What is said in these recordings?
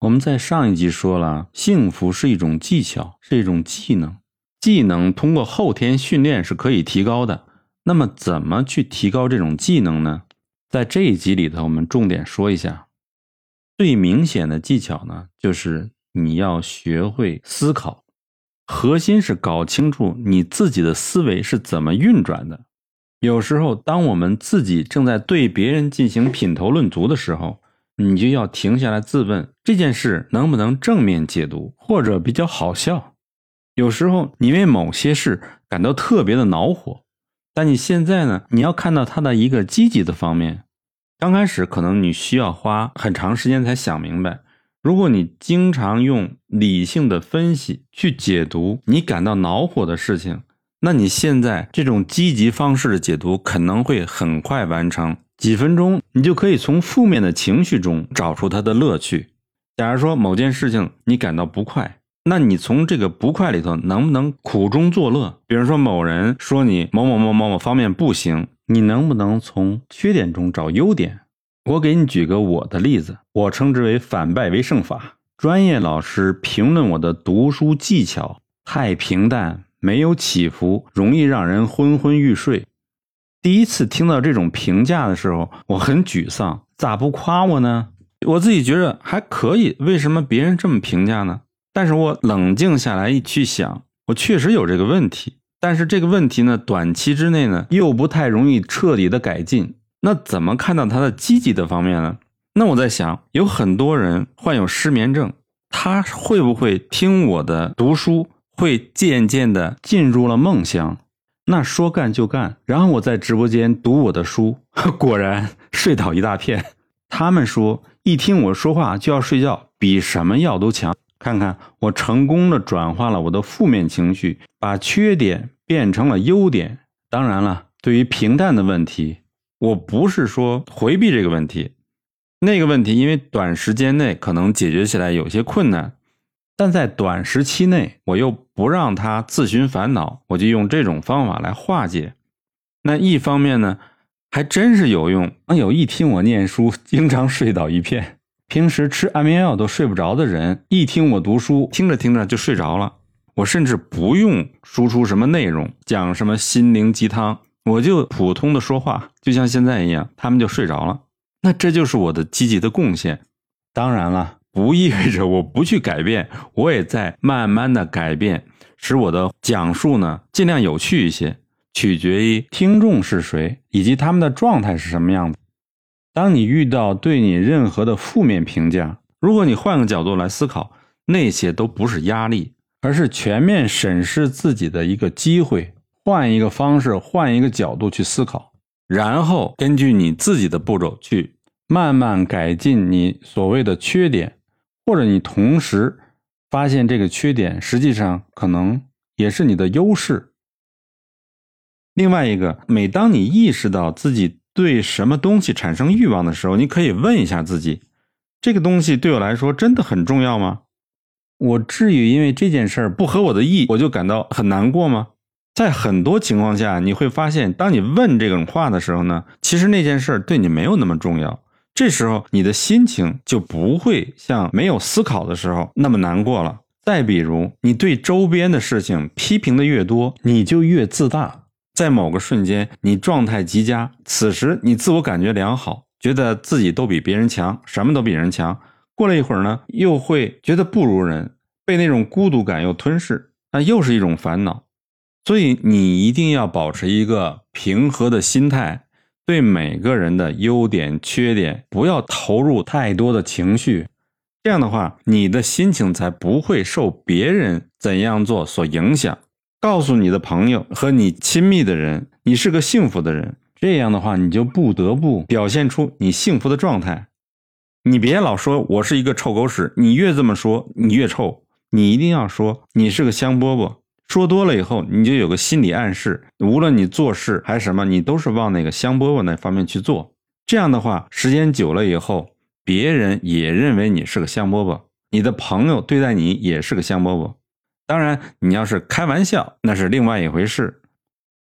我们在上一集说了，幸福是一种技巧，是一种技能，技能通过后天训练是可以提高的。那么，怎么去提高这种技能呢？在这一集里头，我们重点说一下。最明显的技巧呢，就是你要学会思考，核心是搞清楚你自己的思维是怎么运转的。有时候，当我们自己正在对别人进行品头论足的时候，你就要停下来自问：这件事能不能正面解读，或者比较好笑？有时候，你为某些事感到特别的恼火，但你现在呢，你要看到它的一个积极的方面。刚开始可能你需要花很长时间才想明白。如果你经常用理性的分析去解读你感到恼火的事情，那你现在这种积极方式的解读可能会很快完成，几分钟你就可以从负面的情绪中找出它的乐趣。假如说某件事情你感到不快，那你从这个不快里头能不能苦中作乐？比如说某人说你某某某某某方面不行。你能不能从缺点中找优点？我给你举个我的例子，我称之为反败为胜法。专业老师评论我的读书技巧太平淡，没有起伏，容易让人昏昏欲睡。第一次听到这种评价的时候，我很沮丧。咋不夸我呢？我自己觉得还可以，为什么别人这么评价呢？但是我冷静下来一去想，我确实有这个问题。但是这个问题呢，短期之内呢，又不太容易彻底的改进。那怎么看到它的积极的方面呢？那我在想，有很多人患有失眠症，他会不会听我的读书，会渐渐的进入了梦乡？那说干就干，然后我在直播间读我的书，果然睡倒一大片。他们说，一听我说话就要睡觉，比什么药都强。看看我成功的转化了我的负面情绪，把缺点变成了优点。当然了，对于平淡的问题，我不是说回避这个问题，那个问题因为短时间内可能解决起来有些困难，但在短时期内我又不让他自寻烦恼，我就用这种方法来化解。那一方面呢，还真是有用。有一听我念书，经常睡倒一片。平时吃安眠药都睡不着的人，一听我读书，听着听着就睡着了。我甚至不用输出什么内容，讲什么心灵鸡汤，我就普通的说话，就像现在一样，他们就睡着了。那这就是我的积极的贡献。当然了，不意味着我不去改变，我也在慢慢的改变，使我的讲述呢尽量有趣一些。取决于听众是谁，以及他们的状态是什么样子。当你遇到对你任何的负面评价，如果你换个角度来思考，那些都不是压力，而是全面审视自己的一个机会。换一个方式，换一个角度去思考，然后根据你自己的步骤去慢慢改进你所谓的缺点，或者你同时发现这个缺点实际上可能也是你的优势。另外一个，每当你意识到自己。对什么东西产生欲望的时候，你可以问一下自己：这个东西对我来说真的很重要吗？我至于因为这件事不合我的意，我就感到很难过吗？在很多情况下，你会发现，当你问这种话的时候呢，其实那件事对你没有那么重要。这时候你的心情就不会像没有思考的时候那么难过了。再比如，你对周边的事情批评的越多，你就越自大。在某个瞬间，你状态极佳，此时你自我感觉良好，觉得自己都比别人强，什么都比人强。过了一会儿呢，又会觉得不如人，被那种孤独感又吞噬，那又是一种烦恼。所以你一定要保持一个平和的心态，对每个人的优点、缺点，不要投入太多的情绪。这样的话，你的心情才不会受别人怎样做所影响。告诉你的朋友和你亲密的人，你是个幸福的人。这样的话，你就不得不表现出你幸福的状态。你别老说我是一个臭狗屎，你越这么说，你越臭。你一定要说你是个香饽饽。说多了以后，你就有个心理暗示，无论你做事还是什么，你都是往那个香饽饽那方面去做。这样的话，时间久了以后，别人也认为你是个香饽饽，你的朋友对待你也是个香饽饽。当然，你要是开玩笑，那是另外一回事。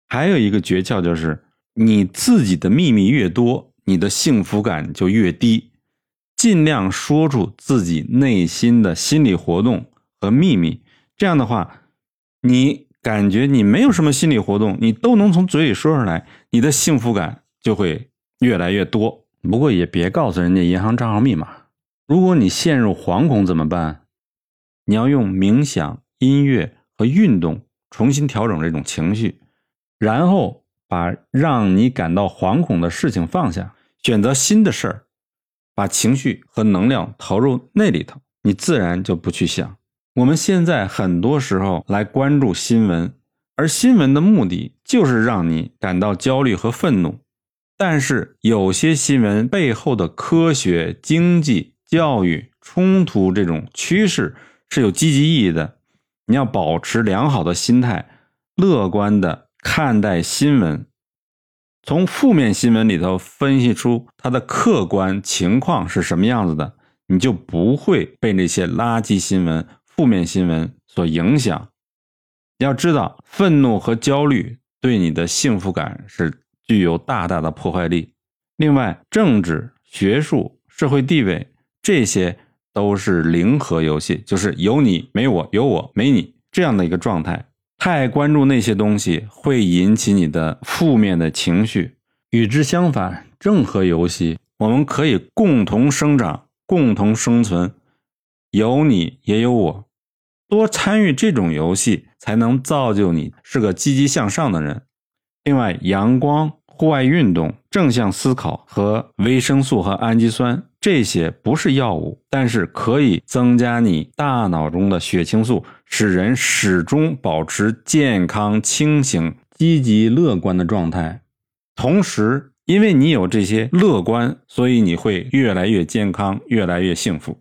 还有一个诀窍就是，你自己的秘密越多，你的幸福感就越低。尽量说出自己内心的心理活动和秘密。这样的话，你感觉你没有什么心理活动，你都能从嘴里说出来，你的幸福感就会越来越多。不过也别告诉人家银行账号密码。如果你陷入惶恐怎么办？你要用冥想、音乐和运动重新调整这种情绪，然后把让你感到惶恐的事情放下，选择新的事儿，把情绪和能量投入那里头，你自然就不去想。我们现在很多时候来关注新闻，而新闻的目的就是让你感到焦虑和愤怒。但是有些新闻背后的科学、经济、教育、冲突这种趋势是有积极意义的。你要保持良好的心态，乐观的看待新闻，从负面新闻里头分析出它的客观情况是什么样子的，你就不会被那些垃圾新闻。负面新闻所影响，要知道，愤怒和焦虑对你的幸福感是具有大大的破坏力。另外，政治、学术、社会地位，这些都是零和游戏，就是有你没我，有我没你这样的一个状态。太关注那些东西，会引起你的负面的情绪。与之相反，正和游戏，我们可以共同生长，共同生存。有你也有我，多参与这种游戏，才能造就你是个积极向上的人。另外，阳光、户外运动、正向思考和维生素和氨基酸这些不是药物，但是可以增加你大脑中的血清素，使人始终保持健康、清醒、积极、乐观的状态。同时，因为你有这些乐观，所以你会越来越健康，越来越幸福。